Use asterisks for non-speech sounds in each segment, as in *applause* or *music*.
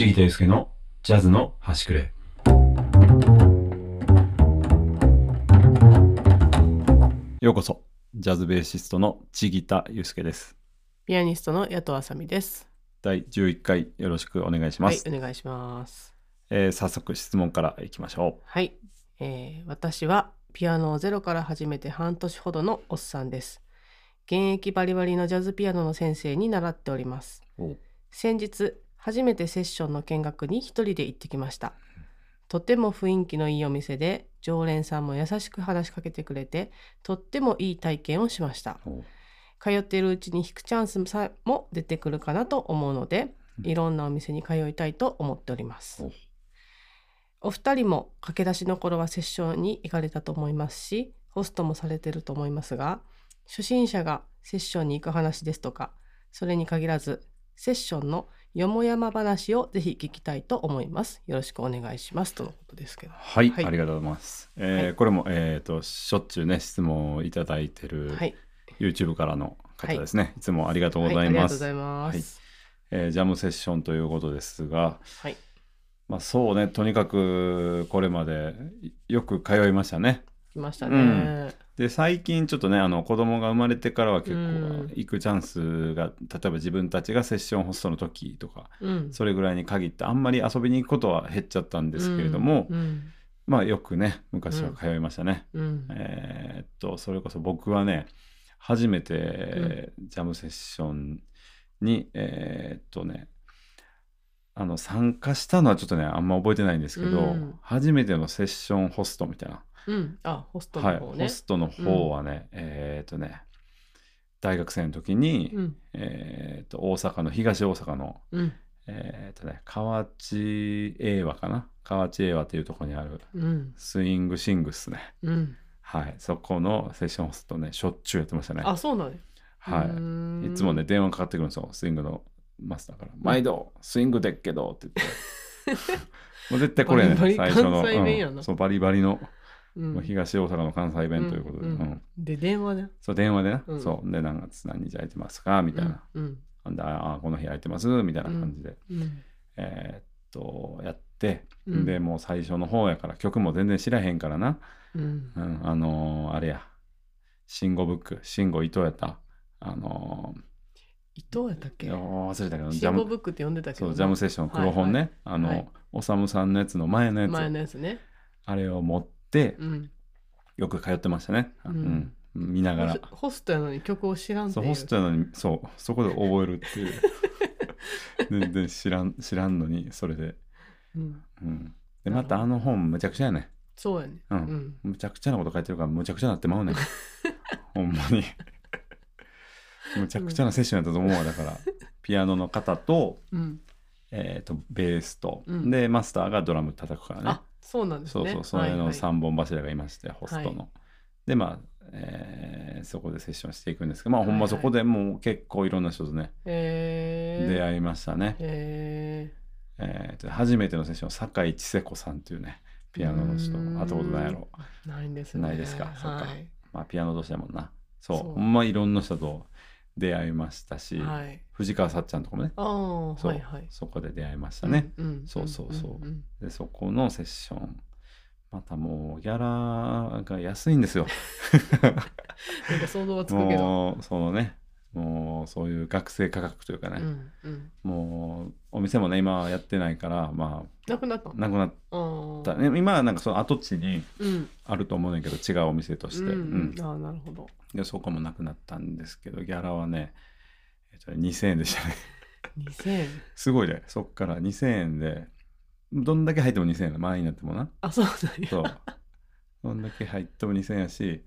ちぎたゆうすけのジャズの端くれ。ようこそ、ジャズベーシストのちぎたゆうすけです。ピアニストの野党あさみです。第11回よろしくお願いします。はい、お願いします。えー早速質問からいきましょはい、えー私はピアノをゼロから始めて半年ほどのおっさんです。現役バリバリのジャズピアノの先生に習っております。う。先日、初めてセッションの見学に一人で行ってきました。とても雰囲気のいいお店で、常連さんも優しく話しかけてくれて、とってもいい体験をしました。お通っているうちに弾くチャンスさえも出てくるかなと思うので、いろんなお店に通いたいと思っておりますお。お二人も駆け出しの頃はセッションに行かれたと思いますし、ホストもされてると思いますが、初心者がセッションに行く話ですとか、それに限らず、セッションのよもやま話をぜひ聞きたいと思います。よろしくお願いします。とのことですけど。はい、はいありがとうございます。えーはいこれも、えっ、と、しょっちゅうね、質問をいただいてる、はい。YouTube からの方ですね。い、つもありがとうごはい、ざいます。ありがとうございます。えージャムセッションということですが、はい。まあそうね、とにかくこれまでよく通いましたね。来ましたね。で、最近ちょっとね、あの子供が生まれてからは結うん構行くチャンスが、例えば自分たちがセッションホストの時とか、うん。それぐらいに限ってあんまり遊びに行くことは減っちゃったんですけれども、うん。まあよくね、昔は通いましたね。うん。えーっと、それこそ僕はね、初めてジャムセッションに、えーっとね、あの参加したのはちょっとね、あんま覚えてないんですけど、うん初めてのセッションホストみたいな、うん。あ、ホストはい、の方ね。ホストの方はね、えーっとね、大学生の時に、うん。えーっと大阪の、東大阪の、うん。えーっとね、河内英和かな？河内英和っていうところにあるうん。スイングシングスね。うん。はい、そこのセッションホストね、しょっちゅうやってましたね。あ、そうなんや。はうーんい。いつもね、。電話かかってくるんですよ、スイングのマスターから。毎度、スイングでっけどって言って。*laughs* もう絶対これやね、*laughs* 最初の。うんそう、バリバリの、うんもう東大阪の関西弁ということで。で、電話で。そう、電話でな、うんそう、で、何月何日空いてますか？みたいな。うん。でああ、この日空いてます？みたいな感じで。うん。えーっと、やって、うんで、もう最初の方やから、曲も全然知らへんからな。うん。うん、あのーあれや、慎吾ブック、慎吾伊藤やった。あの伊藤やったっー、け忘れたけど、ジャム、ゴブックって呼んでたけどな。そう、ジャムセッションの黒本ね、はいあの、はいおさむさんのやつの前のやつ、前のやつね。あれを持って、うん。よく通ってましたね。ううんん、見ながら。ホホストやのに曲を知らんってそう。ホストやのに、そう、そこで覚えるっていう。*laughs* 全然知らん、知らんのに、それで。うん。うん。で、またあの本、むちゃくちゃやね。そうやね。うんうん。むちゃくちゃなこと書いてるから、むちゃくちゃなってまうねん。*laughs* ほんまに。むちゃくちゃなセッションやったと思うわ。だから、*laughs* ピアノの方と、うん。えっ、と、ベースと、うんで、マスターがドラム叩くからねあ。、そうなんですね。そうそう、それのはい3本柱がいまして、ホストの。はで、まあ、えーそこでセッションしていくんですけど、まあ、ほんはいはいまそこでもう結構いろんな人とね、へー出会いましたね。へえーと初めてのセッション、酒井千世子さんっていうね、ピアノの人、うーん会ったことないやろ。ーないんですね。ないですか？そっかはい。まあ、ピアノ同士だもんな。そう、そうほんまいろんな人と出会いましたし、はい。藤川さっちゃんとかもね、そうはいはい。そこで出会いましたね。うん。うんそうそうそうんんで、そこのセッション、またもうギャラが安いんですよ。*laughs* なんか想像はつくけど。もう、そのね、もうそういう学生価格というかね、うんうん。もうお店もね、今はやってないから、まなくなったあ、なくなっあた。ね、今はなんかその跡地にうん。あると思うねんだけど、違うお店として。うんうんああ、なるほど。でそこもなくなったんですけど、ギャラはね、えっとね、2000円でしたね。2000円？*laughs* すごいね。そっから2000円で、どんだけ入っても2000円だ。満員になってもな。あ、そうなんや。そう。どんだけ入っても2000円やし、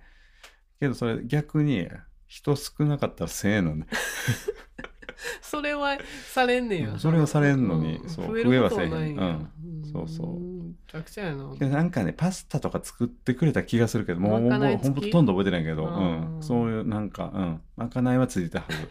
けどそれ逆に人少なかったら1000円なんで。*laughs* それはされんねや。それはされんのにんそう増えはせえへんうんそうそうんめちゃくちゃやな。けどなんかね、パスタとか作ってくれた気がするけど、もうほんとほとんど覚えてないけど、あうーん。そういうなんか、うん。まかないはついてたはず。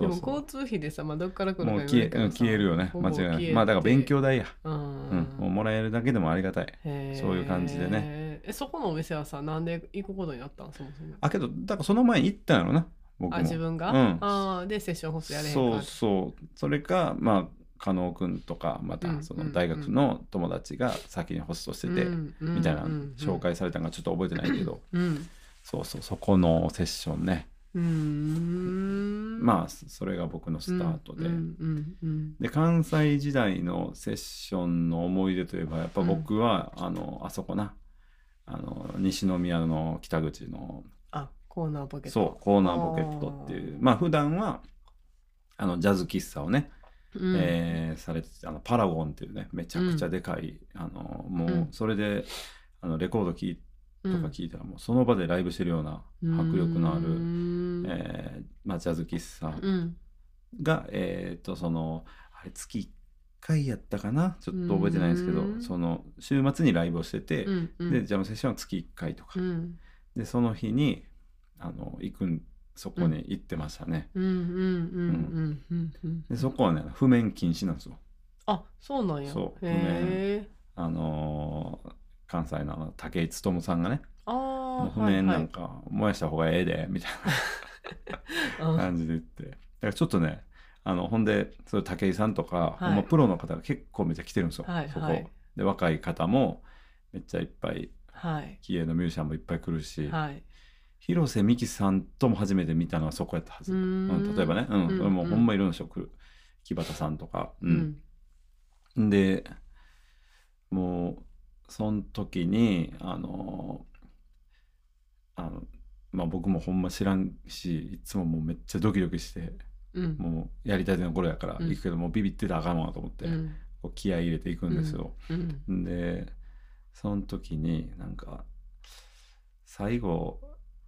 でも交通費でさ、まあ、どっから来るかもう消え消えるよね。間違いない。まあだから勉強代や。ううんん。もうもらえるだけでもありがたい。そういう感じでねえそこのお店はさなんで行くことになったん？そもそもあ、けど、だからその前に行ったんやろな。僕も。あ自分が、うんあーでセッションホストやれへんかそうそう。それか、まあ、加納君とかまたうんその大学の友達が先にホストしてて、みたいな紹介されたのがちょっと覚えてないけど、うんそうそうそこのセッションね、まあそれが僕のスタートで、うんうんうんで関西時代のセッションの思い出といえばやっぱ僕は、あのあそこな。あの西宮の北口の。あコーナーポケット。そうコーナーポケットっていう。まあ普段はあのジャズ喫茶をね、うん。えーされててあのパラゴンっていうねめちゃくちゃでかい、あのもうん。うそれであのレコード聴いとうん。か聞いたらもうその場でライブしてるような迫力のあうる、ん。えーまあ、ジャズ喫茶うん。が、えっ、とそのあれ月1回やったかな？ちょっと覚えてないんですけどうん。その週末にライブをしてて、うんうん。でジャムセッションは月1回とか、うん。でその日にあの行くんそこに行ってましたね、うんうんうんうんうん。うんでそこはね譜面禁止なんですよ。あそうなんや。そうへえあのー関西の武井勉さんがねああ譜面なんか燃やした方がええでみたいなはいはい感じで言って。だからちょっとねあのほんでそういう武井さんとか、はい。ほんまプロの方が結構めっちゃ来てるんですよ、そこ。はい。はいで若い方もめっちゃいっぱいはい。気鋭のミュージシャンもいっぱい来るし、はい。広瀬美樹さんとも初めて見たのはそこやったはず、うーん。うん例えばね、うん。うんそれもうほんまいろんな人来る木端さんとか、ううんん。でもうその時にあのあのまあ僕もほんま知らんしいつももうめっちゃドキドキしてうん。もうやりたての頃やからうん。行くけど、もうビビってたらあかんわと思って、うん。こう気合い入れていくんですよ。うん。でその時になんか最後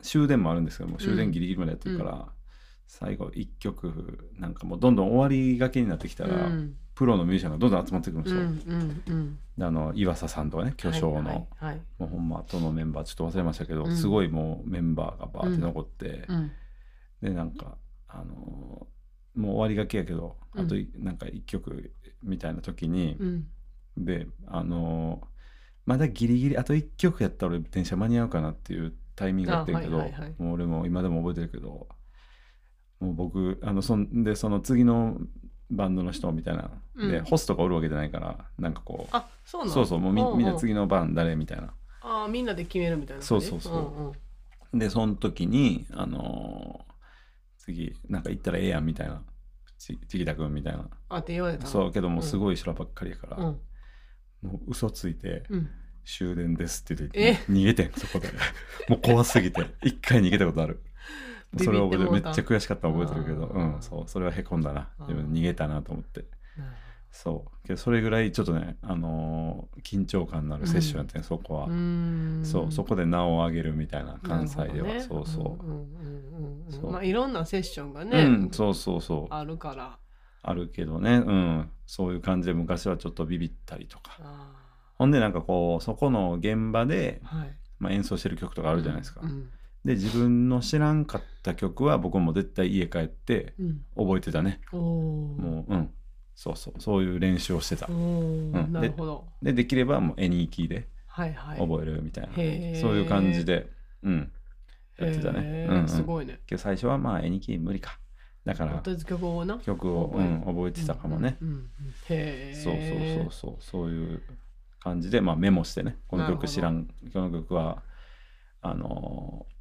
終電もあるんですけどもう終電ギリギリまでやってるから、最後1曲なんかもうどんどん終わりがけになってきたら、うん。プロのミュージシャンがどんどん集まってくるんですよ。うんうんうん。であの岩佐さんとかね巨匠の、はいはい。もうほんまとのメンバーちょっと忘れましたけど、うん。すごいもうメンバーがバーって残って、うんでなんかあのーもう終わりがけやけどあとなんか1曲みたいな時に、うん。であのーまだギリギリあと1曲やったら俺電車間に合うかなっていうタイミングがあってんけど、あはいはいはい。もう俺も今でも覚えてるけどもう僕あのそんでその次のバンドの人みたいな、でうん。ホストがおるわけじゃないからなんかこう。あそうなのそうそうもうみんんみんな次の番誰みたいな。あーみんなで決めるみたいなそう感じ？そうそうう。んうん。でその時にあのー次なんか行ったらええやんみたいな。ちちぎたくんみたいな。あって言われたの？そうけどもうすごい修羅ばっかりやから、うん。もう嘘ついてうん。終電ですって言ってえ？逃げてんそこで。*laughs* もう怖すぎて。一回逃げたことあるそれを覚えてる。めっちゃ悔しかったの覚えてるけど。うんそう。それはへこんだな。自分逃げたなと思って。そう。けどそれぐらいちょっとねあのー緊張感のあるセッションやってん、そこは、そう。そこで名を上げるみたいな関西では、ねそう。そう、まあいろんなセッションがうね、んそうそうそう。あるから。あるけどね。うん。そういう感じで昔はちょっとビビったりとか。あほんでなんかこうそこの現場で、ーはい。まあ、演奏してる曲とかあるじゃないですか、うんで自分の知らんかった曲は僕も絶対家帰ってうん。覚えてたね。おおもううん。そうそう。そういう練習をしてた。うん。なるほど。でできればもう絵にキーではいはい。覚えるみたいな、へー。そういう感じでうん。やってたね。うんうん。すごいね。最初はまあ絵にキー無理か。だから曲をな。曲を、覚えうん、覚えてたかもね、うんうんうんへえそうそうそうそう。そういう感じで、まあ、メモしてね。この曲知らんこの曲はあのー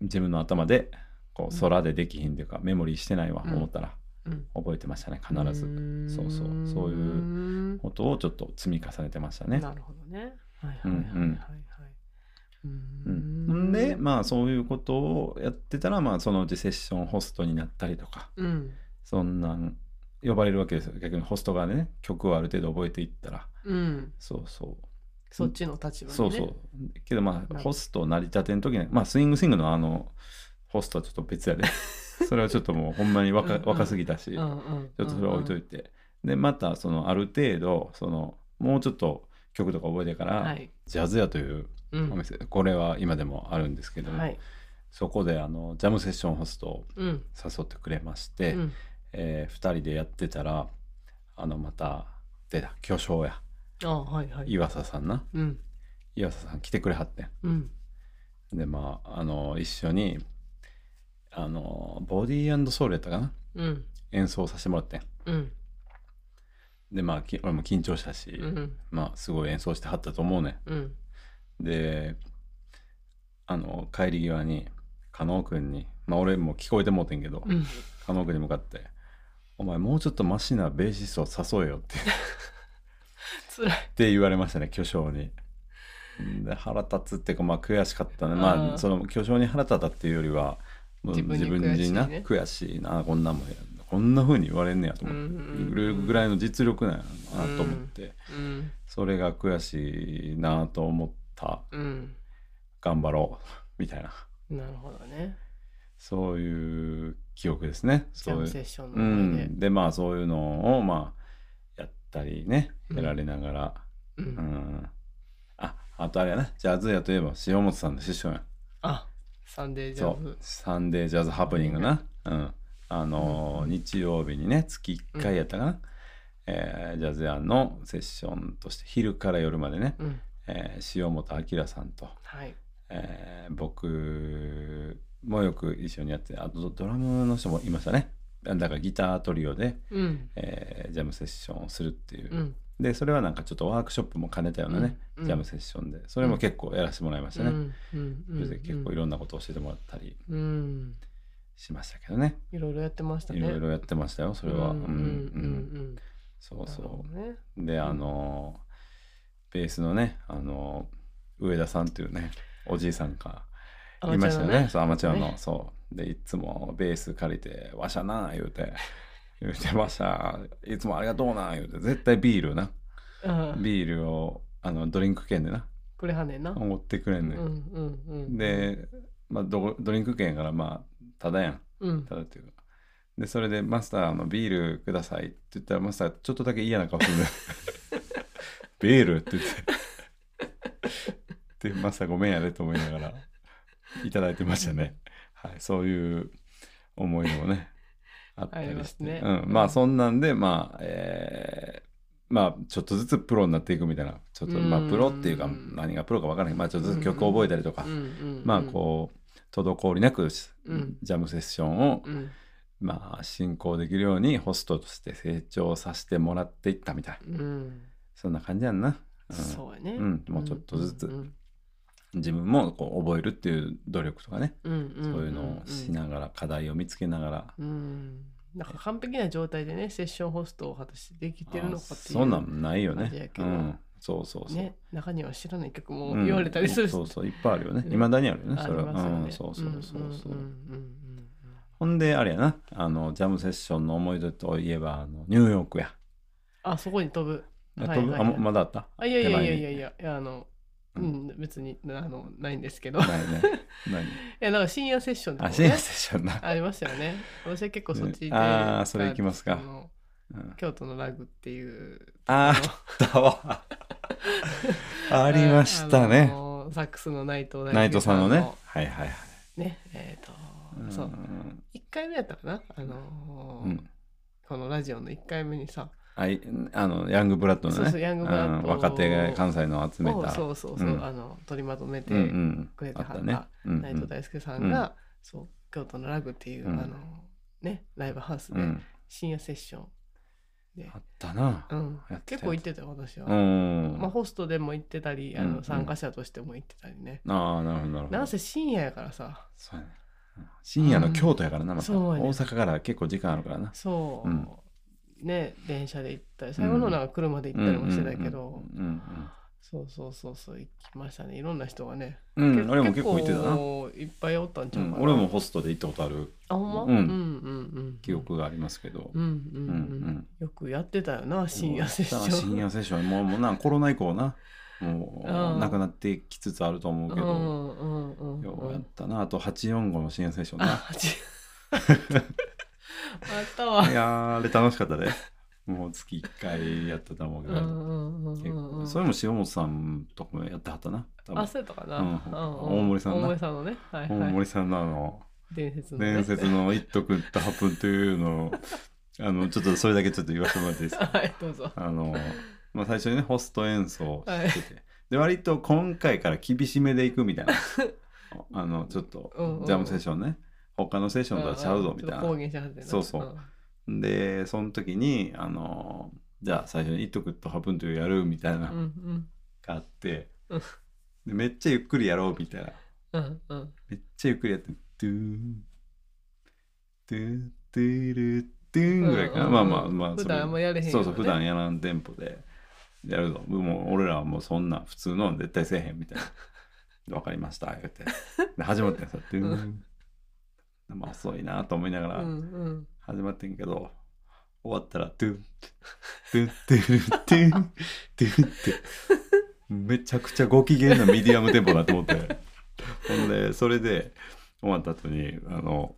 自分の頭でこう空でできひんというか、メモリーしてないわうん。思ったら。うん。覚えてましたね必ず。ずそうそう。そういうことをちょっと積み重ねてましたね。なるほどね。はいはいうんはいはいはい。うんううん。ん、でまあそういうことをやってたら、まあ、そのうちセッションホストになったりとかうん。そんなん呼ばれるわけですよ。逆にホスト側でね曲をある程度覚えていったら。うん。そうそうそっちの立場でね。そうそう。けどまあ、ホスト成り立ての時に、まあ、スイングスイングのあの、ホストはちょっと別やで。*laughs* それはちょっともうほんまに若若すぎたし、ちうんうんょっとそれは置いといて。で、また、その、ある程度、その、もうちょっと曲とか覚えてから、はい。ジャズ屋といううん。お店、これは今でもあるんですけども、はい。そこであのジャムセッションホストをうん。誘ってくれまして、うん。え2人でやってたら、あの、また、出た、巨匠や、あはいはい。岩佐さんな。うん。岩佐さん来てくれはってん。うん。でまああの一緒にあのボディーソウルやったかな？うん。演奏させてもらってん。うん。でまあき俺も緊張したし、うん。まあすごい演奏してはったと思うねうん。であの帰り際に加納君にまあ俺も聞こえてもうてんけど、うん。加納君に向かって「お前もうちょっとマシなベーシストを誘えよ」って *laughs* *laughs* つらい。って言われましたね巨匠に。で腹立つっていうかまあ悔しかったね。まあその巨匠に腹立ったっていうよりは自分に自分にな悔しいなこんなもんやこんな風に言われんねやと思って、うん。うんうんぐぐらいの実力なんやなと思って、うん。それが悔しいなと思った。うん。頑張ろうみたいな。なるほどね。そういう記憶ですね。ジそういう。ャムセッションうん、でまあそういうのをまあたりねうん。やられながら、ううん。んああとあれやな。ジャズやといえば塩本さんの師匠やあサンデージそう。ャズサンデージャズハプニングな、うん、あのーうん日曜日にね月1回やったかな、えージャズ屋のセッションとして昼から夜までね、うん。えー塩本明さんと、はい。えー僕もよく一緒にやってあとドドラムの人もいましたねだからギタートリオで、うん。えージャムセッションをするっていう、うん。でそれはなんかちょっとワークショップも兼ねたようなね、うん。ジャムセッションで。それも結構やらせてもらいましたね、うん。結構いろんなことを教えてもらったりうん。しましたけどね、いろいろやってましたね。いろいろやってましたよそれは、うん。うん。そうそどね。うであのベースのねあの上田さんっていうねおじいさんがアいましたよね。そう、アマチュアの、ね。そう。で、いつもベース借りて、わしゃな、言うて、*laughs* 言うて、わしゃ、いつもありがとうな、言うて、絶対ビールな。うんビールを、あの、ドリンク券でな、これはねんな持ってくれんね。うんんうんうんで、まあド、ドリンク券やから、まあ、ただやん。うんただっていうか。で、それで、マスター、あの、ビールくださいって言ったら、マスター、ちょっとだけ嫌な顔するね。*laughs* ビールって言って。で、マスターごめんやでと思いながら、いただいてましたね。はい、そういう思い出もね、*laughs* あったありりして。ね。うん、まあ、そんなんで、まあ、えーまあ、ちょっとずつプロになっていくみたいな、ちょっと、まあ、うん。プロっていうか、何がプロか分からない。まあ、ちょっとずつ曲を覚えたりとか。うん、うんまあ、こう、滞りなく、うん。ジャムセッションを、うん。まあ、進行できるようにホストとして成長させてもらっていったみたいな、うん。そんな感じやんな。うん。そうやね。うん。もうちょっとずつ。うん自分もこう覚えるっていう努力とかね、うんうんそういうのをしながら課題を見つけながら、うん。なんか完璧な状態でねセッションホストを果たしてできてるのかっていうそんなんないよね。うん、そうそうそう。ね。中には知らない曲もうん。言われたりするし。そうそういっぱいあるよね。ねいまだにあるよね。あそれは、ね。うん、そうそうそうそう。んんうんうんほんであれやな。あのジャムセッションの思い出といえばあのニューヨークや。あそこに飛ぶ。あはいはいはい。飛ぶあままだあった？あいやいやいやいやいやあのううん。ん別にあのないんですけど。いないね。何？*laughs* やなんか深夜セッションとかね。深夜セッションな。ありましたよね。私は結構そっちでねあーそれ行きますか。うん。京都のラグっていうあーあったわ。ありましたあね。のサックスの内藤大輔内藤さんのね。はいはいはい。ねえっ、とうん。そう。1回目やったかな。あのーうん。このラジオの1回目にさあいあのヤングブラッドのね。そうそうヤングブラッド。うん若手が関西の集めをたそうそうそう、うん。あの取りまとめてうんうん。くれてはったあったね。うん内藤大輔さんが、そう京都のラグっていう、うん。あのねライブハウスでうん。深夜セッションで。あ、ったな。うん。やってた結構行ってたよ私は、うんまあ、ホストでも行ってたりあうんうん。の参加者としても行ってたりね、ああなるほどなるほど。なんせ深夜やからさ。そうやね。うん。深夜の京都やからなまた。そうやね。大阪から結構時間あるからな。そう、うんね電車で行ったり最後のなんか車で行ったりもしてたけど、そうそうそうそう行きましたね。いろんな人がね、うん俺も結構行ってたな。構いっぱいおったんちゃうかな、うん俺もホストで行ったことある。あほんま、ううんん、うんうんうん。記憶がありますけど。うんうんうん、うんうんよくやってたよな深夜セッション。深夜セッション。もうもうなコロナ以降な。もうなくなってきつつあると思うけど、うんうんうんうんようやったな。あと845の深夜セッションな *laughs* たわ。いやーあれ楽しかったでもう月1回やってたと思うけど、それも塩本さんとかもやってはったな。多分。あそうやったかな、大森さんな。大森さんのね。はい大はい。森さんのあの伝説の、ね、伝説の「一徳とハプン」というのをあのちょっとそれだけちょっと言わせてもらっていいですか？*laughs* はいどうぞ。あの、まあ、最初にねホスト演奏してて、で割と今回から厳しめでいくみたいな。あのちょっとジャムセッションね他のセッションとはちゃうぞみたいな。そうそう。でその時にあのじゃあ最初に「It could happen to you」やるみたいなうんうん。があって、うん。でめっちゃゆっくりやろうみたいな。うんうん。めっちゃゆっくりやって「ドゥーンドゥードゥルドゥーン」ぐらいかな、うんまあまあまあ普段あんまやれへんよね。そうそう普段やらんテンポでやるぞ。もう俺らはもうそんな普通の絶対せえへんみたいな。でわかりました言って。で始まってんさドゥーンまあ遅いなと思いながら、うんうん。始まってんけど終わったらトゥントゥントゥントゥントゥンってめちゃくちゃご機嫌なミディアムテンポだと思って。ほんでそれで終わった後にあの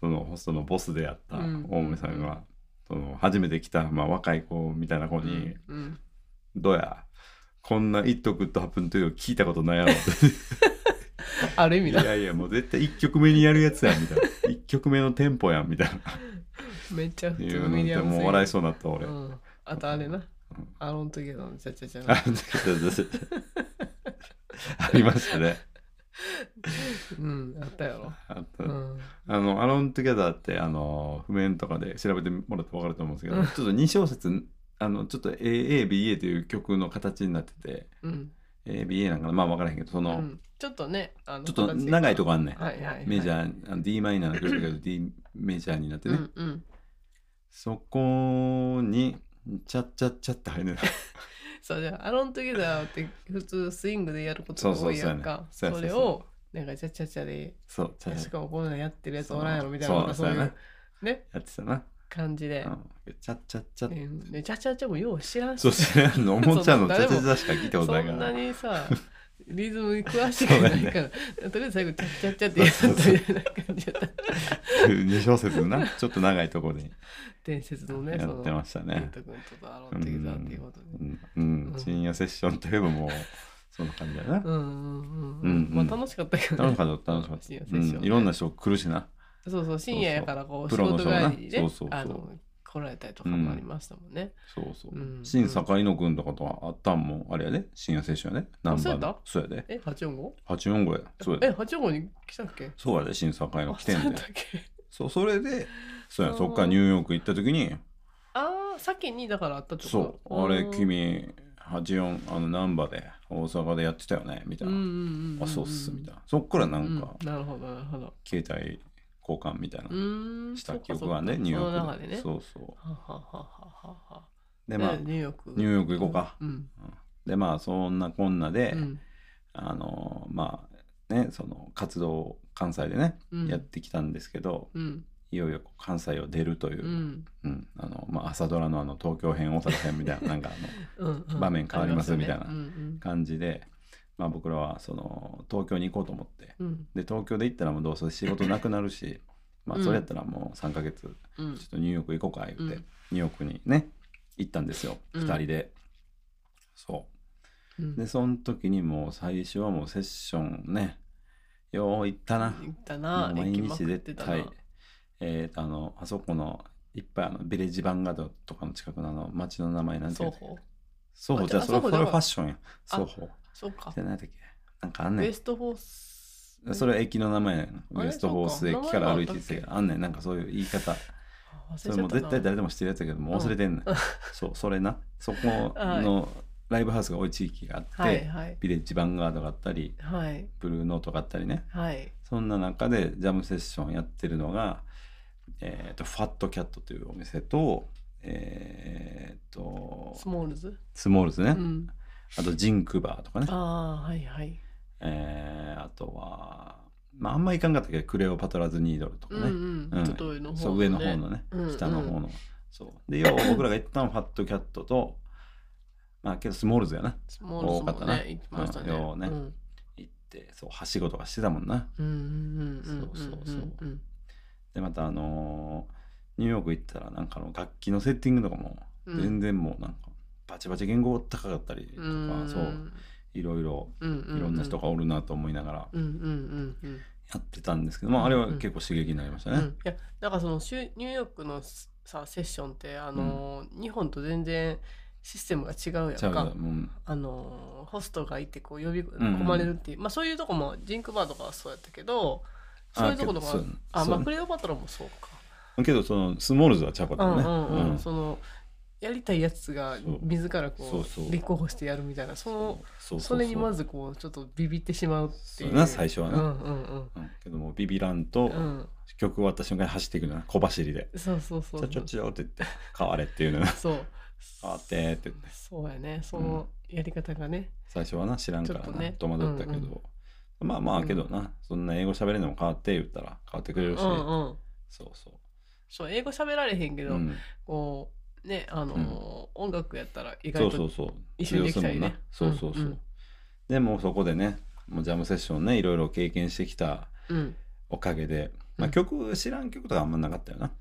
そのホストのボスであったうん。大梅さんが、その初めて来た、まあ、若い子みたいな子にうん「どうやこんな「It Could Happen to You」聞いたことないやろ」って。*laughs* ある意味だいやいやもう絶対1曲目にやるやつやんみたいな1曲目のテンポやんみたいな。*laughs* めっちゃ普通ミディアムもう笑いそうになった俺。うん。あとあれな。うん。 Alone Together のチャチャチャ。あありましたね。うんあったやろ。あとうん。あの、 Alone Together って、あの、譜面とかで調べてもらって分かると思うんですけど、うん。ちょっと2小節、あの、ちょっと A、A、B、A という曲の形になってて、うん、A、B、A なんかなまあ分からへんけど、その、うん、ちょっとねあのちょっと長いとこあんねん。はいはいはいメジャー、あの D マイナーの曲だけど D メジャーになってね。うんうんそこに、チャッチャッチャって入る。*laughs* そうじゃあアロントゥゲダーって普通スイングでやることが多いやんかそれをなんかちゃちゃちゃでそう、チャッチャしかもこういうのやってるやつおらんやろみたいななんかそうういうねやってたな。感じでうんチャッチャッチャッうんでちゃちゃちゃもよう知らんしそう知らんのおもちゃのチャそうチャチャしか聞いたことないかそんなら。にさリズムに詳しくないから、とりあえず最後チャッチャッチャってやったみたいな感じだった2小節な、ちょっと長いところに伝説のねやってましたそのねうことでうん、深夜セッションといえばもう、そんな感じだな。うんうんうんうんうんまあ楽しかったけど楽しかった、楽しかった。深夜セッションねうんいろんな人来るしな。そうそう深夜やからこう仕事帰りにね来られたりとかもありましたもんね。そうそうう。ん新坂井野くんとかとはあったんもん、あれやで、深夜セッションやで。ナンバーそうやのそうやで。え八四五？845や。そうやえで。八四五に来たっけ？そうやで、新坂井野来てんであそうそう、それで、そうや、そっからニューヨーク行った時に、ああ先にだからあったと。そう、あれ、君、84、あの、ナンバーで、大阪でやってたよね、みたいな。あ、そうっす、みたいな。そっからなんか、うんなるほどなるほど。携帯交換みたいな。した記憶がね、ニューヨ。ークで。そうそう。はははははは。で、まあ、ねニューヨーク。ニューヨーク行こうか。うん。で、まあ、そんなこんなで、うんあの、まあ、ね、その活動を関西でね、うんやってきたんですけど、うんいよいよ関西を出るというう、んうんあのまあ、朝ドラのあの東京編大阪編みたいななんかあの。*laughs* 場面変わりますみたいな感じで、まあ、僕らはその東京に行こうと思って。うん。うんで東京で行ったらもうどうせ仕事なくなるし、まあ、うんそれやったらもう3ヶ月ちょうんっとニューヨーク行こうか言って、うん。ニューヨークにね行ったんですようん。2人で、そう。ん。うでその時にもう最初はもうセッションねよう行ったな。行ったな。毎日絶対。えーとあのあそこのいっぱいあのビレッジヴァンガードとかの近くのあの町の名前なんていうの双方。ソホ。じゃあそれそれファッションや。あソホそうか。ないだっけ？なんかあんねんウエストフォース。それは駅の名前やなウエストフォース駅から歩いててあんねんなんかそういう言い方。それもう絶対誰でも知ってるやつやけどもう忘れてんねん、うん。そうそれな。そこのライブハウスが多い地域があって、はいはい。ビレッジヴァンガードがあったりはい。ブルーノートがあったりね。はい。そんな中でジャムセッションやってるのが、えー、とファットキャットというお店とえー、と Smalls？Smalls ね、うん。あと Zinc Bar とかね。ああはいはい。えーあとは、まあ、あんまいかんかったけ？ど Cleopatra's Needle とかね、うんうん。うん。ちょっと上の方、そう上の方のね、うんうん。下の方の。そう。で要は僕らが一旦 Fat Cat とまあけど Smalls やな。 Smalls も多かったな。ね行きましたね。うん。ようねうん。行ってそうはしごとかしてたもんな。うんうんうんうんそうそうそうう。んでまたあのーニューヨーク行ったらなんかあの楽器のセッティングとかもうん。全然もうなんかバチバチ言語高かったりとか、うん。そう。いろいろうんうんいろんな人がおるなと思いながら。うんうんうんうん。やってたんですけど、まああれは結構刺激になりましたね。うん、いやだからそのニューヨークのさセッションってあのー、日本と全然システムが違うやんか。もうあのーホストがいてこう呼びん込まれるっていう、まあそういうとこもジンクバーとかはそうやったけどそういうとことかああまあクレオパトラもそうか、けどその Smalls はちゃうかったね。うんうんうん。うん。そのやりたいやつが自らこう立候補してやるみたいなそのそうそれにまずずこうちょっとビビってしまうっていう。な最初はねうんうんうん。うん、けどもビビらんと、うん。曲終わった瞬間に走っていくのよ。小走りで。そうそう「そう。ちょちょちょ」って言って「変われ」っていうのよ。そう。変わってって言って。そうやね。そのやり方がね、最初はな知らんからな、ね。戸惑ったけど、まあまあけどな、そんな英語喋れんのも変わって言ったら変わってくれるし、うんうんそうそそう英語喋られへんけう、ど、うん、こうねあのー音楽やったら意外とそうそうそう。一緒にできたりね。通用するもんな。そうそうそう、うん。うんでもうそこでねもうジャムセッションねいろいろ経験してきたうん。おかげで、まあ、うん曲知らん曲とかあんまなかったよな、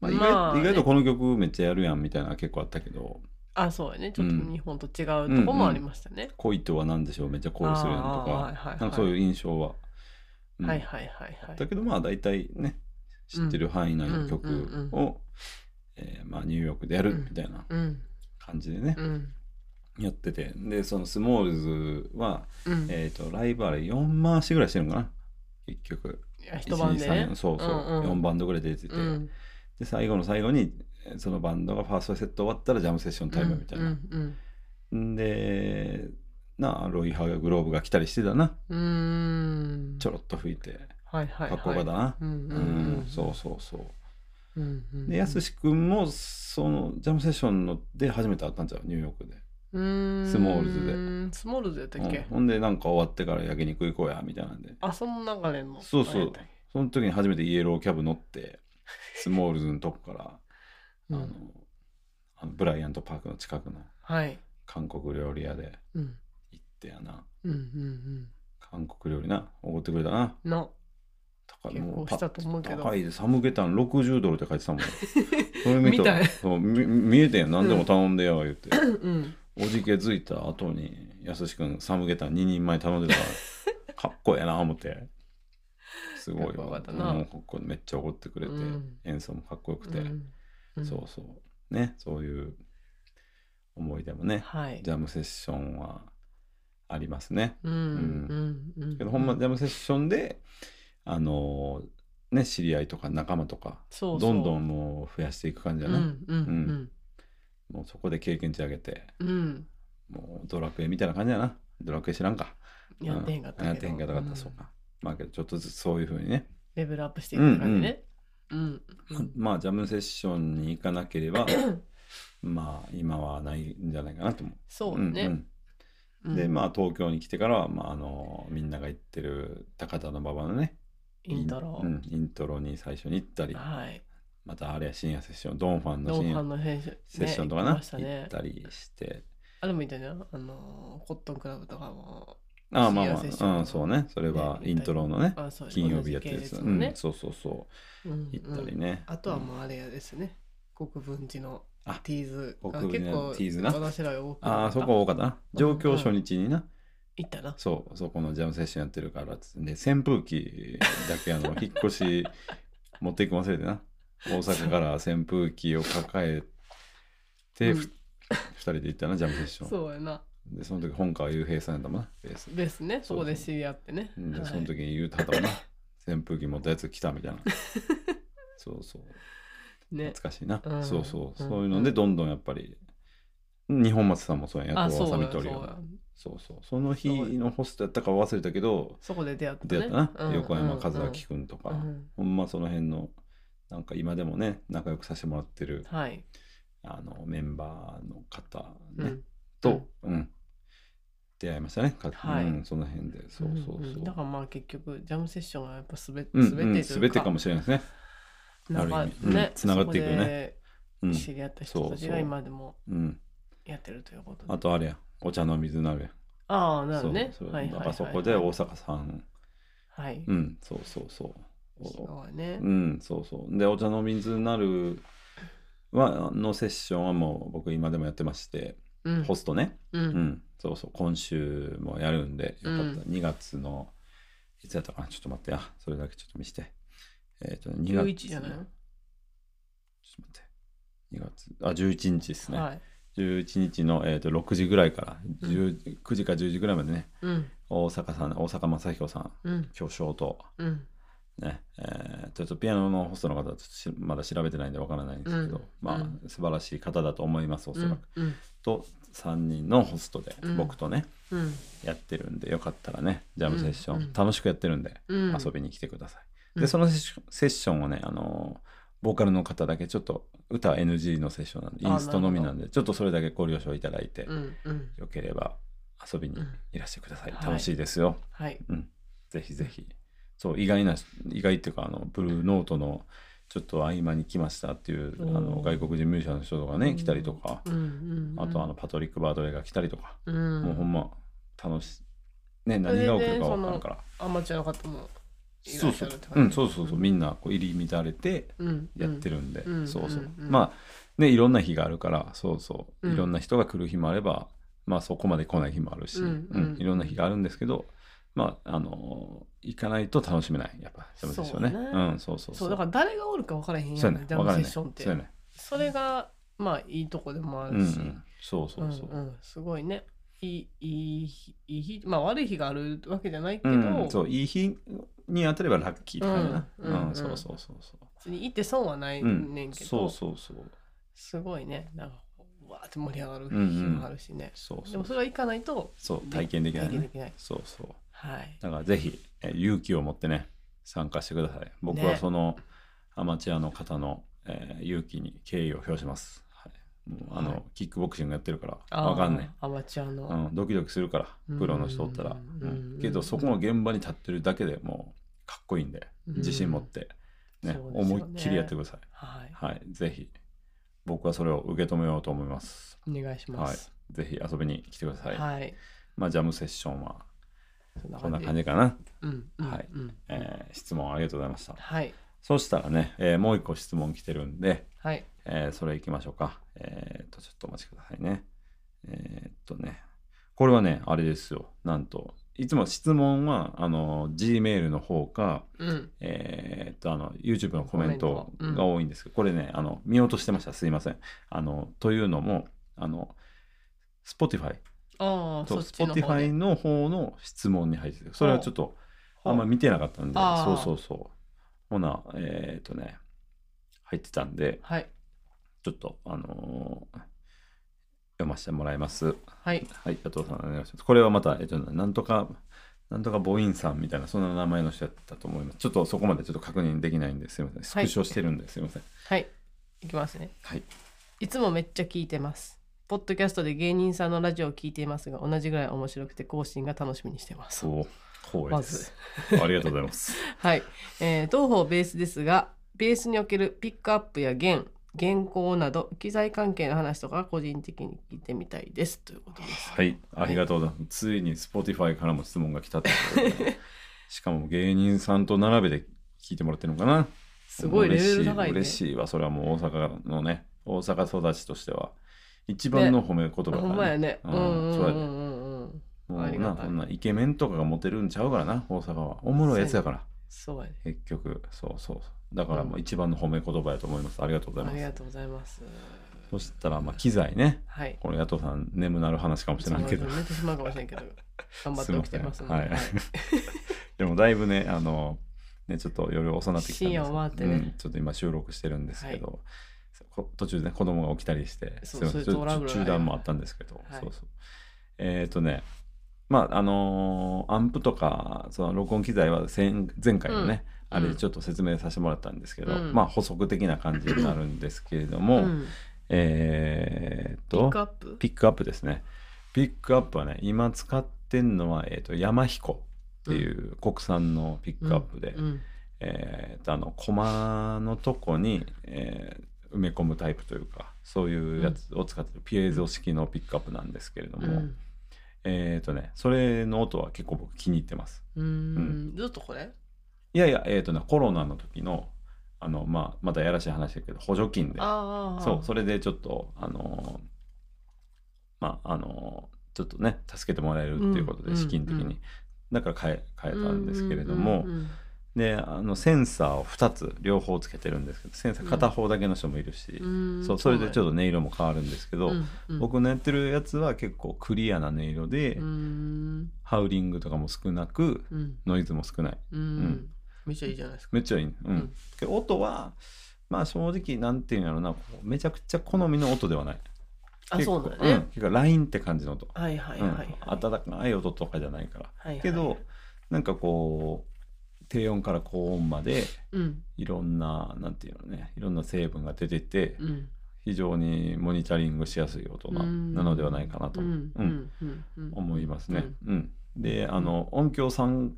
まあ、意外まあね意外とこの曲めっちゃやるやんみたいなのが結構あったけど。あそうやね。ちょっとうん。日本と違うとこもありましたね、「恋とは何でしょう？めっちゃ恋するやん」とあーかはいはいはい。なんかそういう印象は、うん。はいはいはいはい。だけどまあ大体ね知ってる範囲内の曲うんうんうん。を、えーまあ、ニューヨークでやるみたいなうん。感じでね、うん。やってて。でそのスモールズは、うん。えー、とライブあれ4回しぐらいしてるのかな？結局。一晩で？ね123そうそう、んん。4バンドぐらい出てて、うん。で最後の最後にえーそのバンドがファーストセット終わったらジャムセッションタイムみたいな、うんんでなロイハーグローブが来たりしてたな。ちょろっと吹いて。はいはいはい。かっこよかったな、うん。うんそうそうそううんうんでやすし君もそのジャムセッションので初めて会ったんちゃう？ニューヨークで、スモールズスモールズやったっけ？うん。ほんでなんか終わってから焼肉行こうやみたいなんで。あその流れの。そうそう。その時に初めてイエローキャブ乗って *laughs* スモールズのとこから、うん。あのあのブライアントパークの近くのはい。韓国料理屋でうん。行ってやな。うんうん韓国料理な。おごってくれたな。うんの高い。もう結構したと思うけど。高いでサムゲタン60ドルって書いてたもん。*laughs* それ見た。そう *laughs* み見えてん何でも頼んでよ言って、うん。おじけづいた後にやすし君サムゲタン2人前頼んでたから *laughs* かっこええな思って。すごいわ。ったな。もうここめっちゃ怒ってくれて、うん。演奏もかっこよくて、そうそう。ねそういう思い出もね。はい。ジャムセッションはありますね。うん。うん。うん。けどほんまジャムセッションであのーね知り合いとか仲間とかどんどんもう増やしていく感じだな、うんうんもうそこで経験値上げてうん。うんもうドラクエみたいな感じだな。ドラクエ知らんか。やってへんかったやってへんかった。そうか。まあけどちょっとずつそういうふうにね、レベルアップしていく感じね。うんうん。まあジャムセッションに行かなければまあ今はないんじゃないかなと思う。そうね。うんうん。でまあ東京に来てからは、まあ、あのみんなが行ってる高田の馬場のねイントロ。うん、イントロに最初に行ったり。はい。またあれや深夜セッション。ドンファンの深夜セッション。とかな、ね行きました行ねったりして。あれもいいんだよね。あのコットンクラブとかもああまあまあ、うん、そうね。それはねイントロのねあそう金曜日やってるやつ、うんそうそうそう。うん行ったりね、あとはもうあれやですね。国分寺のあティーズが結構ティーズな。ああそこ多かったな。上京初日にな、行ったな。そうそこのジャムセッションやってるからっつってで扇風機だけあの *laughs* 引っ越し持っていくの忘れてな。大阪から扇風機を抱えて、うん。ふ二人で行ったなジャムセッション。そうやな。でその時本川雄平さんやったもんな。ベースですね。そこで知り合ってね。で、はい。その時に言うたたな。扇風機持ったやつ来たみたいな。*laughs* そうそう。ね。懐かしいな、うん。そうそう。うん。そういうのでどんどんやっぱり日本松さんもそうやん。あや。とわさみトリオやそうそう。その日のホストやったか忘れたけどそこで出会ったね。出会ったな、うん横山和うん明君とか、うん。ほんまその辺のなんか今でもね仲良くさせてもらってるはい。あのメンバーの方、ね。うん。と、うん。出会いましたね。か、はい。うん、その辺で。そうそうそう、んん。だからまあ結局ジャムセッションはやっぱすべうんうん。すべてというか。全てかもしれないですね、なんかねうん。繋がっていくよね。知り合った人たちが今でも。うん、やってるということで。あとあれや。お茶の水なるやああなるね。そうそう。はいはいはいだからそこで大阪さんはい。うんそうそうそう。そうね。うんそうそう。でお茶の水なるはのセッションはもう僕今でもやってまして、うん。ホストね。ううん。ん、そうそう、今週もやるんで、よかった。うん。2月の、いつやったかな、ちょっと待って。や、それだけちょっと見せて。えっ、と、2月。11じゃないの？ちょっと待って。2月、あ、11日ですね。はい11日の、えー、と6時ぐらいから、10 9時か10時ぐらいまでね、うん。大阪さん、大阪正彦さん、うん。巨匠と、うん。ねえーちょっとピアノのホストの方はちょっとしまだ調べてないんでわからないんですけど、うん。まあ、うん。素晴らしい方だと思いますおそらく。うん。と3人のホストで、うん。僕とねうん。やってるんでよかったらねジャムセッション、うん。うん。楽しくやってるんで、うん。遊びに来てください。うん。でそのセッションセッションをねあのーボーカルの方だけちょっと歌は NG のセッションなんであインストのみなんでちょっとそれだけご了承いただいて、うんうん。よければ遊びにいらしてください、はい楽しいですよ、はい。うん。ぜひぜひ。そう意外な意外っていうかあのブルーノートのちょっと合間に来ましたっていうあの外国人ミュージシャンの人とかね来たりとか、うんうんうん。あとあのパトリック・バードレーが来たりとか、うん。もうほんま楽しい。ね何が起きるか分から。んからアマチュアの方もそうそう。うんそうそうそう。みんなこう入り乱れてうん。やってるんで、うん。そうそう、まあねいろんな日があるからそうそう。うん。いろんな人が来る日もあれば、まあそこまで来ない日もあるし、うん。うん。いろんな日があるんですけどまああの行かないと楽しめないやっぱジャムセッションね。そうんそうそうそう。だから誰がおるか分からへんやそうやね。んジャムセッションって。そね。それがまあいいとこでもあるし。んそうそうそう、んん。すごいね。いいいい日いい日まあ悪い日があるわけじゃないけど、うん。そういい日に当たればラッキーって感じな、うんうんうん。そうそうそうそう。別に行って損はないうんねんけど、そうそうそう。すごいね。なんかわーって盛り上がる日うんうん。もあるしね、そうそうでもそれは行かないとそう体験できないね。ない。そうそう。はい。だからぜひえー勇気を持ってね参加してください。僕はね。そのアマチュアの方の、えー勇気に敬意を表します、はい、もうあの、はい。キックボクシングやってるからわかんねアマチュアの、うん、ドキドキするからうんプロの人おったら、うん。うん。けどそこの現場に立ってるだけでもうかっこいいんでうん。自信持って、ねね。思いっきりやってください。はい。はい。ぜひ僕はそれを受け止めようと思います。お願いしまはい。すぜひ遊びに来てください、はい、まあジャムセッションはこんな感じかな、うんうんはい。うん。えー質問ありがとうございました。はい。そしたらね、えーもう一個質問来てるんで、はい。えーそれ行きましょうか。えーっと、ちょっとお待ちくださいね。えーっとね、これはね、あれですよ。なんと、いつも質問は、あの、Gmail の方か、うん。えーっと、あの、YouTube のコメントが多いんですけど、これね、あの、見落としてました。すいません。あの、というのも、あの、Spotify とああそっちの方 Spotify での方の質問に入ってて、それはちょっと、あんま見てなかったんで、そうそうそう。ほな、えーっとね、入ってたんで、はい。ちょっと、あのー読ませてもらいます。はいはい、加藤さんお願いします。これはまた、えっと、なんとか、なんとか母音さんみたいな、そんな名前の人やったと思います。ちょっとそこまでちょっと確認できないんですいません。スクショしてるんですいません。はいいきますねはい。いつもめっちゃ聞いてますポッドキャストで芸人さんのラジオを聞いていますが同じぐらい面白くて更新が楽しみにしてますそう、光栄まずです。*laughs* ありがとうございます。*laughs* はい、えー、同方ベースですがベースにおけるピックアップや弦原稿など機材関係の話とか個人的に聞いてみたいです。ということです。はい、ありがとうございます。ついに Spotify からも質問が来たってことで。*laughs* しかも芸人さんと並べて聞いてもらってるのかな。すごいレベル高いね。嬉しいわ。それはもう大阪のね、大阪育ちとしては、一番の褒め言葉だほんまやね。ううん。んそうやでうんうんうん。もうな、ありがたい。こんなイケメンとかがモテるんちゃうからな、大阪は。おもろいやつやから、そうやね結局。そうそう。だからもう一番の褒め言葉やと思います。ありがとうございます。ありがとうございます。そしたら、まあ、機材ね。はい。これ、野党さん、眠なる話かもしれないけど。寝てしまうかもしれんけど。頑張って起きてますので。*laughs* はい。*laughs* でも、だいぶね、あの、ね、ちょっと夜遅なってきたんです。深夜終わってね。うん。ちょっと今収録してるんですけど、こ途中で、ね、子供が起きたりして、そうそう中断もあったんですけど、はい。そうそう。えっ、とね、まあ、あのーアンプとか、その録音機材は前前回のね、うんあれでちょっと説明させてもらったんですけど、うん。まあ補足的な感じになるんですけれども、うん。えーっとピックアップ？ピックアップですね。ピックアップはね、今使ってんのは、えーっと、山彦っていう国産のピックアップで、うん。えーっと、あの、コマのとこに、えー埋め込むタイプというか、そういうやつを使ってるピエゾ式のピックアップなんですけれども、うん。えーっとね、それの音は結構僕気に入ってます。うん。ずっとこれ？いやいや、えーっとね、コロナの時の、あの、まあ、またやらしい話だけど、補助金で、そう、それでちょっと、あのーまあ、あのーちょっとね、助けてもらえるっていうことで、うん資金的に。うんだから変え、変えたんですけれども、うんうんうんで、あの、センサーを2つ、両方つけてるんですけど、センサー片方だけの人もいるし、うん。そう、それでちょっとと音色も変わるんですけど、僕のやってるやつは結構クリアな音色で、うん。ハウリングとかも少なく、うん。ノイズも少ない。うんめっちゃいいじゃないですか。めっちゃいい、うん。うん。音はまあ正直なんていうんやろうめちゃくちゃ好みの音ではない。あ、そうなんだね。ん、結構ラインって感じの音、はいはいはい、はい。うん、温かい音とかじゃないから。はいはいけどなんかこう低音から高音までうん。いろんななんていうのね。いろんな成分が出ててうん。非常にモニタリングしやすい音なうん。なのではないかなと、ううん。んうん。うん。うん。思いますね。うん。であの音響さん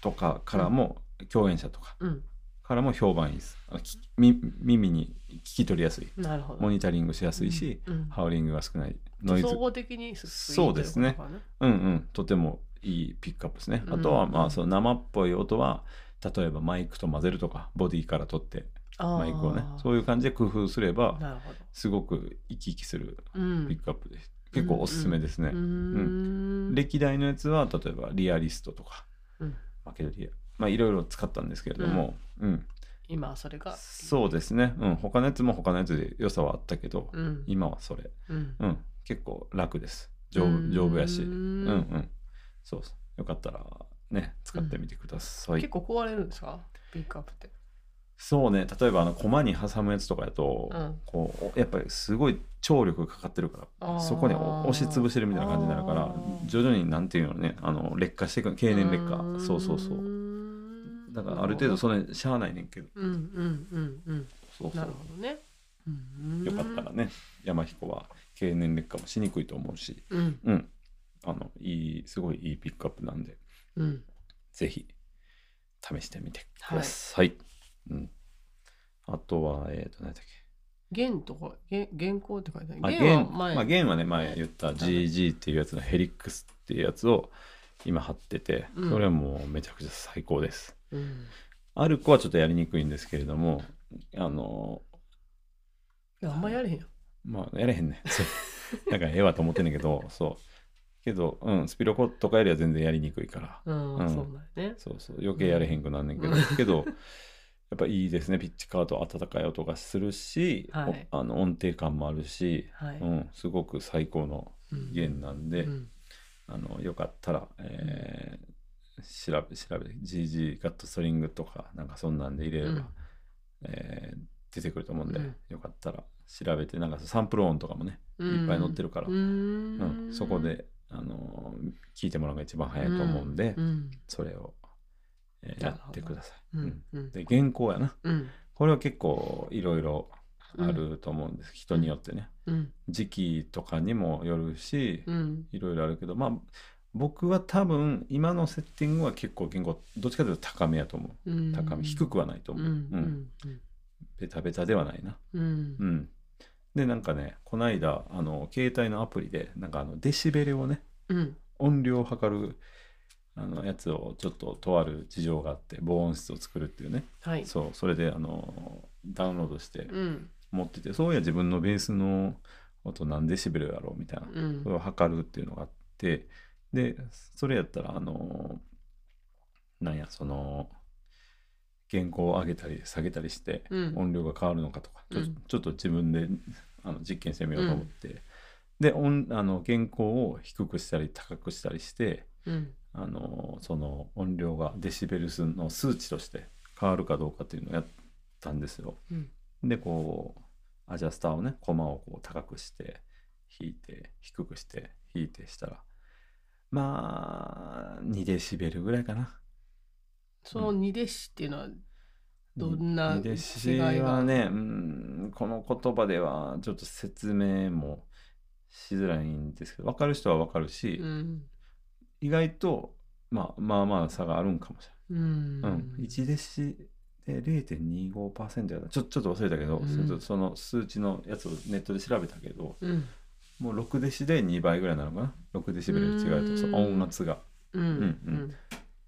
とかからも、共演者とかうん。からも評判いいです。あのきみ耳に聞き取りやすい。なるほど。モニタリングしやすいし、うんハウリングが少ない。ノイズ。総合的にすそうですね。うんうん。とてもいいピックアップですね。うん。あとはまあその生っぽい音は例えばマイクと混ぜるとかボディから取ってマイクをねそういう感じで工夫すれば。すごく生き生きするうん。ピックアップです。結構おすすめですね。うーん。歴代のやつは例えばリアリストとか、うん。まあけどリアまあいろいろ使ったんですけれども、うん。今はそれが。そうですね、うん、他のやつも他のやつで良さはあったけど、うん。今はそれ、うん。うん、結構楽です。丈うん。夫丈夫やし。ううん。んうんそう。よかったらね使ってみてください、結構壊れるんですか？ピックアップって。そうね。例えばあの駒に挟むやつとかやと、うん。こうやっぱりすごい張力がかかってるからそこに押しつぶしてるみたいな感じになるから徐々になんていうのねあの劣化していく経年劣化。そうそうそううだからある程度それしゃあないねんけど。うんうんうんうん。そうそなるほうどね。うん。よかったらね山彦は経年劣化もしにくいと思うし。うん。うん。あのいいすごいいいピックアップなんで。うん。ぜひ試してみてください、うん、あとはえっ、ー、と何だっけ。弦とか弦原稿って書いてある。あ弦は前。まあ、弦はね前言った GG っていうやつのヘリックスっていうやつを今貼っててうん。それはもうめちゃくちゃ最高です、うん。アルコはちょっとやりにくいんですけれどもあのあんまやれへんよ。まあやれへんね。なんかええわと思ってんねんけどそう。けどうんスピロコとかよりは全然やりにくいから。うん、うん。そうなんやね。そうそう。余計やれへんくなんねんけど、うん。けどやっぱいいですね。ピッチカート温かい音がするし、はい。おあの音程感もあるし、はい。うん、すごく最高のうん。弦なんで、うん。あのよかったら、えー調べ調べて GG ガットストリングとかなんかそんなんで入れれば、うん。えー出てくると思うんで、うん。よかったら調べてなんかサンプル音とかもねいっぱい載ってるから、ううん。ん。そこで、あのー聞いてもらうのが一番早いと思うんで、うん。それを、えーやってください。ううん。んうん。で原稿やな。うん。これは結構いろいろあると思うんです、人によってね。うん。時期とかにもよるし、うん。いろいろあるけどまあ僕は多分今のセッティングは結構原稿どっちかというと高めやと思う。うん。高め低くはないと思う、うん。うん。ベタベタではないな。うん。うん。でなんかねこの間あの携帯のアプリでなんかあのデシベルをねうん。音量を測るあのやつをちょっととある事情があって防音室を作るっていうね。はい。そうそれであのダウンロードしてうん。持っててそういや自分のベースの音何デシベルやろうみたいなうん。それを測るっていうのがあってでそれやったらあのなんやその原稿を上げたり下げたりしてうん。音量が変わるのかとか、ちょうん。ちょっと自分であの実験してみようと思って、で音あの原稿を低くしたり高くしたりしてうん。あのその音量がデシベル数の数値として変わるかどうかっていうのをやったんですよ。うん。でこうアジャスターをねコマをこう高くして弾いて低くして弾いてしたらまあ2デシベルぐらいかな。その二弟子っていうのはどんな2違いがはね、うん、この言葉ではちょっと説明もしづらいんですけど分かる人は分かるし、うん。意外と、まあ、まあまあ差があるんかもしれうんない。うん、1デシで0.25%やなちょちょっと忘れたけど、うん。その数値のやつをネットで調べたけどうんもう6デシで2倍ぐらいなのかな？6デシベル違うとそううん。音圧が。うんううん。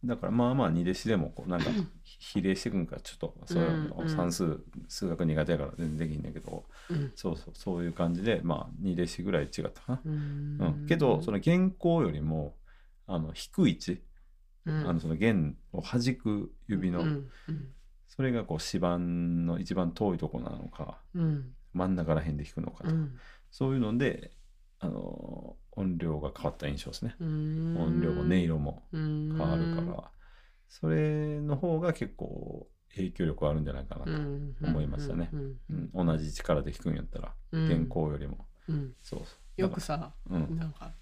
だからまあまあ2デシでもこうなんか比例していくんかちょっとそういううんうん。の算数数学苦手やから全然できんねんけど。うん。そうそうそういう感じでまあ2デシぐらい違ったかな、うん。うん、けどその原稿よりもあの低い位置、うん。あのその弦を弾く指の、うん。それがこう指板の一番遠いとこなのかうん。真ん中ら辺で弾くのかとか、うんそういうのであの音量が変わった印象ですね、うん。音量も音色も変変わるから、それの方が結構影響力あるんじゃないかなと、うん。思いましたね。同じ力で弾くんやったら、うん。原稿よりも。うん。そうそう。よくさ、うん。なんか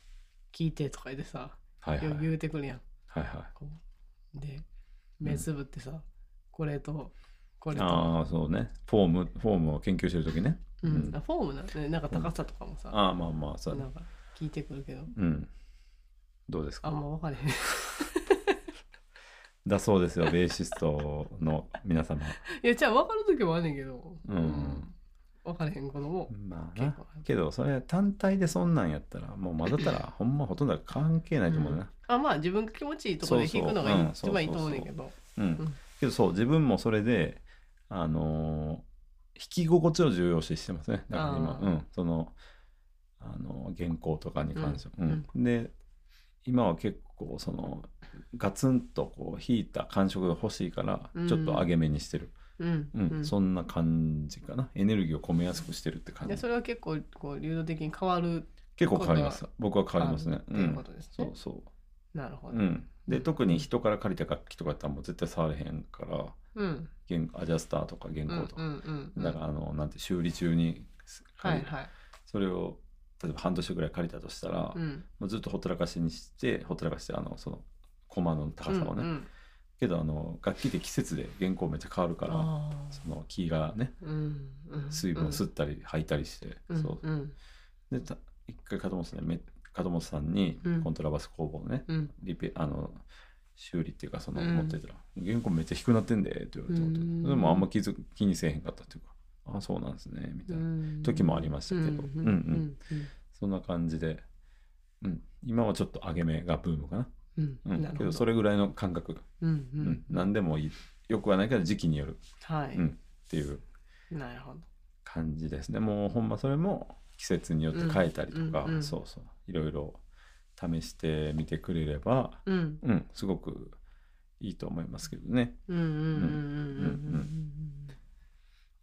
聞いてとか言ってさ、はいはい。よ言うてくるやん。はいはい。で目つぶってさ、これとこれと。ああそうね。フォームフォームを研究してる時ね。うん。フォームなんね。なんか高さとかもさ、ああまあまあそうなんか聞いてくるけど。うん。どうですか？あんま分かれへんだそうですよベーシストの皆様。いやじゃあ分かる時もあんねんけど、うん。分かれへんこともまあな。けどそれ単体でそんなんやったらもう混ざったら *clears throat* ほんまほとんど関係ないと思うなあまあ自分が気持ちいいところで弾くのが一番いいと思うねんけど。うん、ん。けどそう自分もそれであのー弾き心地を重要視してますね。だから今。うん。そのあのー原稿とかに関しては、で今は結構そのガツンとこう弾いた感触が欲しいからうん。ちょっと上げ目にしてる、うん。うん。うん。そんな感じかな。エネルギーを込めやすくしてるって感じ。でそれは結構こう流動的に変わる結構変わります。僕は変わりますね。っていうことですね。うん、そうそう。なるほど。うん、でうん。特に人から借りた楽器とかやったらもう絶対触れへんからうん。原アジャスターとか原稿とか、だからあのなんて修理中に借りる、はいはい。それを例えば半年ぐらい借りたとしたら、もうん。うずっとほったらかしにしてほったらかしてあのそのコマの高さをね、うんうん。けどあの楽器って季節で原稿めっちゃ変わるからあその木がね水分を吸ったり吐いたりして、うんそう。うんでた一回門本さんにめ門本さんにうん。コントラバス工房のね、うん。リペあの修理っていうかそのうん。持ってたら「原稿めっちゃ低くなってんで」って言われてうん。でもあんま気づ気にせえへんかったっていうか「あそうなんですね」みたいな、時もありましたけどうん。うんうん。そんな感じで、うん、今はちょっと上げ目がブームかな、うん。けどそれぐらいの感覚、うん。ううん。ん何でもいい。よくはないけど時期による、はい。うん、っていう。感じですね。もうほんまそれも季節によって変えたりとか、うん。うん。うん。そうそういろいろ試してみてくれれば、うんうん、すごくいいと思いますけどね。うんうんうんうんうんうん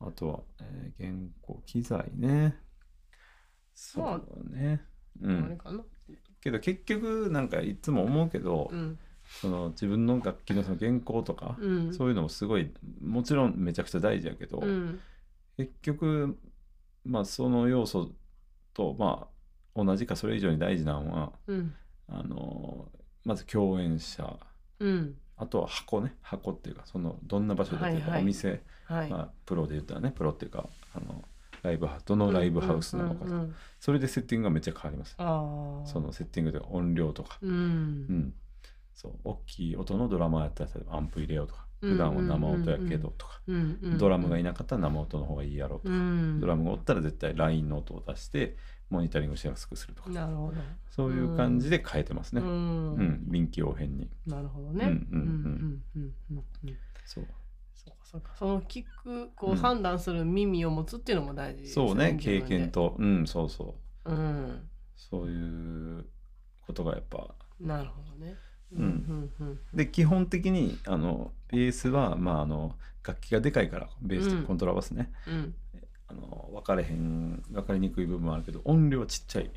あとは、えー原稿機材ね。そうね。ううんあれん。かなけど結局なんかいつも思うけど、うんその自分の楽器のその原稿とか、うんそういうのもすごいもちろんめちゃくちゃ大事やけど、うん結局まあその要素とまあ同じかそれ以上に大事なのはうん。あのまず共演者。うん。あとは箱ね。箱っていうかそのどんな場所ではいはい。お店、はい。まあ、プロで言ったらねプロっていうかあのライブハどのライブハウスなのかとか、うんうんうんそれでセッティングがめっちゃ変わります。そのセッティングで音量とか、ううん。んそう。大きい音のドラマーやったら例えばアンプ入れようとか。普段は生音やけどとか、うんうんドラムがいなかったら生音の方がいいやろうとか、うん。ドラムがおったら絶対ラインの音を出してモニタリングしやすくするとか、なるほど。そういう感じで変えてますね、ううん。ん臨機応変に。なるほどね。うんうんうん。うんうんうんうんそう。そうかそうか。その聞くこうん。う判断する耳を持つっていうのも大事ですそうね経験と。うんそうそう。うん。そういうことがやっぱ。なるほどね。うん。うんうんで基本的にあのベースは、まあ、あの楽器がでかいからベースうん。とコントラバスね、うんあの分かれへん分かりにくい部分もあるけど音量ちっちゃい。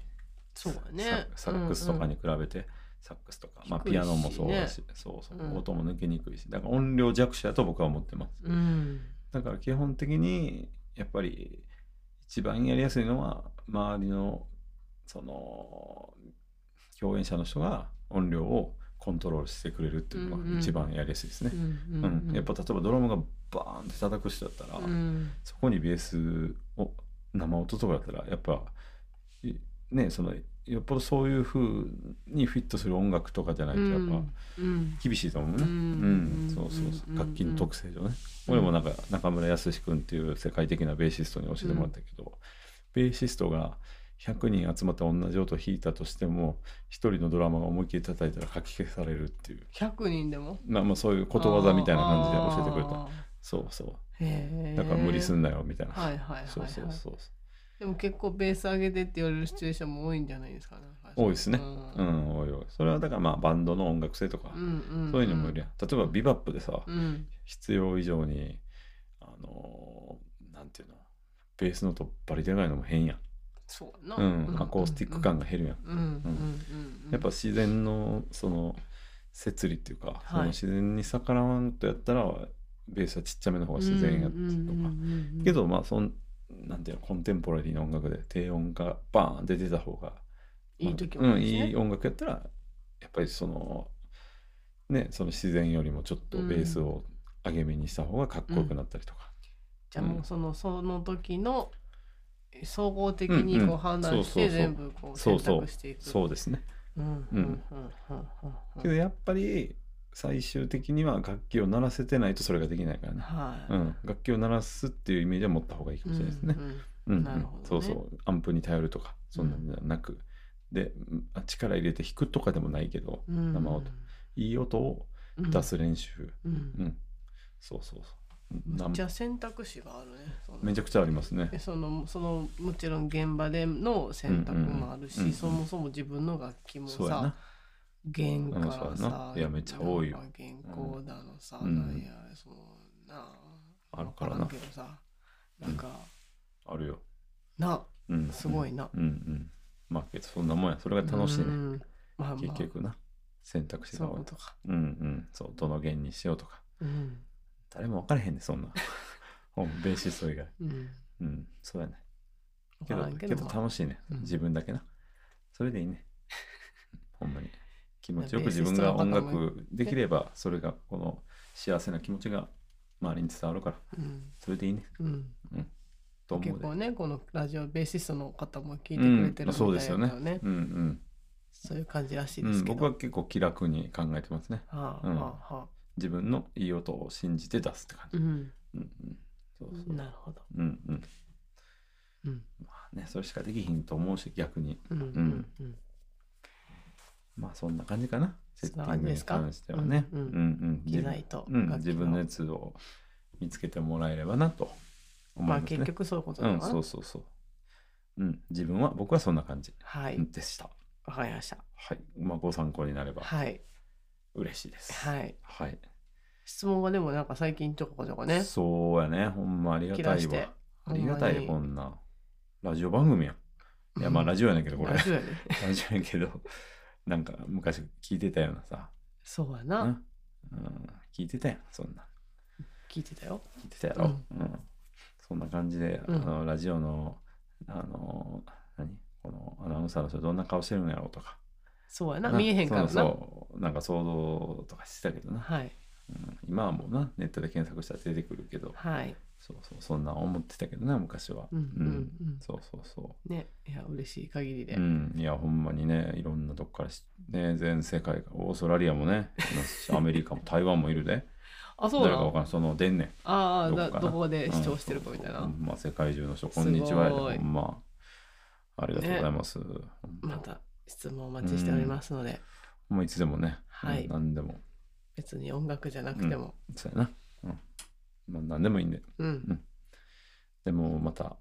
そうだね。ササックスとかに比べて、サックスとか、まあ、ピアノもそうだし。そうそう、うん。音も抜けにくいし。だから音量弱者だと僕は思ってます。うん。だから基本的にやっぱり一番やりやすいのは周りのその共演者の人が音量をコントロールしてくれるっていうのが一番やりやすいですね。やっぱ例えばドラムがバーンって叩く人だったら、うん。そこにベースを生音とかだったらやっぱいねそのよっぽどそういう風にフィットする音楽とかじゃないとやっぱうん。厳しいと思うね。ううんん、そうそうそう。楽器の特性上ね。俺もなんか中村康君っていう世界的なベーシストに教えてもらったけど、ベーシストが100人集まって同じ音弾いたとしても一人のドラマが思いっきり叩いたら書き消されるっていう。100人でも？まあまあそういうことわざみたいな感じで教えてくれた。あそうそう。ーへえ。だから無理すんなよみたいな、はいはいそうそうそうでも結構ベース上げてって言われるシチュエーションも多いんじゃないですかね多いですね。ううんん多い多い。それはだからまあバンドの音楽性とか、うんうんそういうのもいるやん。例えばビバップでさ、うん。必要以上にあのーなんていうの？ベースの音バリでかいのも変やんそうやな。うん、アコースティック感が減るやん、うんうんうんうん。やっぱ自然のその摂理っていうか、い。その自然に逆らわんとやったらベースはちっちゃめの方が自然やったとか、うんうんうんうんけどまあそんなんていうのコンテンポラリーな音楽で低音がバーンって出た方がいい時うん、もあるしね。いい音楽やったらやっぱりそのねその自然よりもちょっとベースを上げ目にした方がかっこよくなったりとか、じゃあもううん。そのその時の総合的にこう判断してそうそうそう。全部こう選択していく。そうですね。けどやっぱり最終的には楽器を鳴らせてないとそれができないからね、はい。うん、楽器を鳴らすっていうイメージは持った方がいいかもしれないですね。そうそう。アンプに頼るとかそんなんじゃなく、でうん力入れて弾くとかでもないけど、うん。生音。いい音を出す練習、うん。うん。そうそうそうなんめっちゃ選択肢があるね。めちゃくちゃありますね。でそのそのもちろん現場での選択もあるし、うんうんうん。そもそも自分の楽器もさそうやな。弦からうんそうやさな。いやめっちゃ多いよ。なんか原稿だのさ、うん。なんやそのなあるからな。さなんか、あるよ、なうん、すごいな。うん。うん。まあそんなもんや。それが楽しいね、うん。まあまあ。結局な。選択肢が多い。とか、うんうん。そうどの弦にしようとか。うん誰も分からへんねそんな。*laughs* ベーシスト以外。うん、うんそうやね。分けどけど。楽しいね、うん。自分だけな。それでいいね。*laughs* ほんまに。気持ちよく自分が音楽できればそれがこの幸せな気持ちが周りに伝わるから。うん。それでいいね。うん、と思うで。結構ねこのラジオベーシストの方も聞いてくれてるみたいだそうですよね。うんうん。そういう感じらしいでうん、すけど、僕は結構気楽に考えてますね。あはあはあ自分のいい音を信じて出すって感じ、うん。うんうん、そうそう。なるほど、うんうん。うん。まあねそれしかできひんと思うし逆に。うんうんうん。まあそんな感じかな。セッティングに関してはね。うんうん。とうん、自分のやつを見つけてもらえればなと思まあいますね。結局そういうことうん、だな、そうそうそう。うん、自分は僕はそんな感じはい。でした。わかりました。はい、まあご参考になれば。はい嬉しいです。はい。はい。質問がでもなんか最近ちょこちょこね。そうやね、ほんまありがたいわ。ありがたいこんな。ラジオ番組やん。いやまあラジオやねんけどこれ。ララジオやね *laughs* ジオやけど、なんか昔聞いてたようなさ。そうやう、なん。うん、聞いてたやん、そんな。聞いてたよ。聞いてたやろ、うん。そんな感じで、うん。あのラジオのあの何？このアナウンサーの人どんな顔してるんやろうとかそうやな見えへんからな。そうなんか想像とかしてたけどな、はい。うん、今はもうなネットで検索したら出てくるけど。はい。そうそう。そんな思ってたけどな昔は。うんうんうん。そうそうそね。いや嬉しい限りで、ううん。いやほんまにねいろんなとこからしね全世界がオーストラリアもねアメリカも台湾もいるで。*laughs* あそう誰かわからん。その出んねんああどこで視聴してるかみたいな、うんそう。そうまあ、世界中の人、こんにちはやで。ほんま。ありがとうございます。また質問お待ちしておりますので、もういつでもね、はいうん何でも。別に音楽じゃなくてもそうやな。うん。まあ、何でもいいんで。うん、でも、また、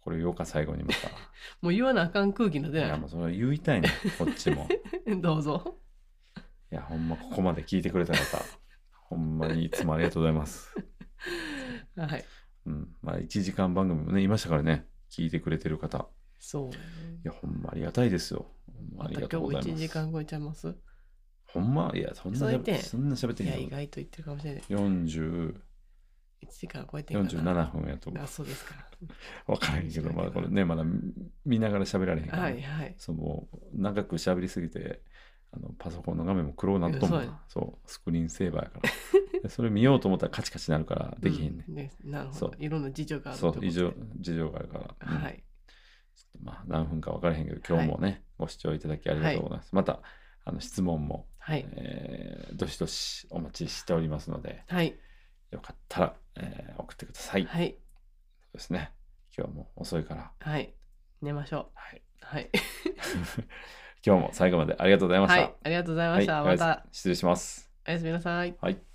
これ言おうか、最後にまた。*laughs* もう言わなあかん空気の出いや、ないもうそれ言いたいね、こっちも。*laughs* どうぞいや、ほんま、ここまで聞いてくれた方、ほんまにいつもありがとうございます。*laughs* はいうん。まあ、1時間番組もね、いましたからね、聞いてくれてる方。そういや、ほんまありがたいですよ。ほんまありまたがとうございます。今日1時間超えちゃいます？ほんまいや、そんなそう言って。んそんな喋っていや。意外と言ってるかもしれない。40 1時間超えてんかな47分やと思う。あそうですか。*laughs* 分からへんけど、まあこれね、まだ見ながら喋られへんから、はいはい。そうもう長く喋りすぎて、あのパソコンの画面も黒なっともいやそうスクリーンセーバーやから。*laughs* でそれ見ようと思ったらカチカチになるからできへんね。うんねなるほそう。どいろんな事情があるってこと異常、事情があるから。うん。はいまあ何分か分からへんけど、今日もね、ご視聴いただきありがとうございます。また、あの質問も、はいえーどしどしお待ちしておりますので、はいよかったら、えー送ってください。はいそうですね。今日はもう遅いから。はい寝ましょはい。うはい *laughs* 今日も最後までありがとうございました。はいありがとうございました、はいまた失礼します。おやすみなさいはい。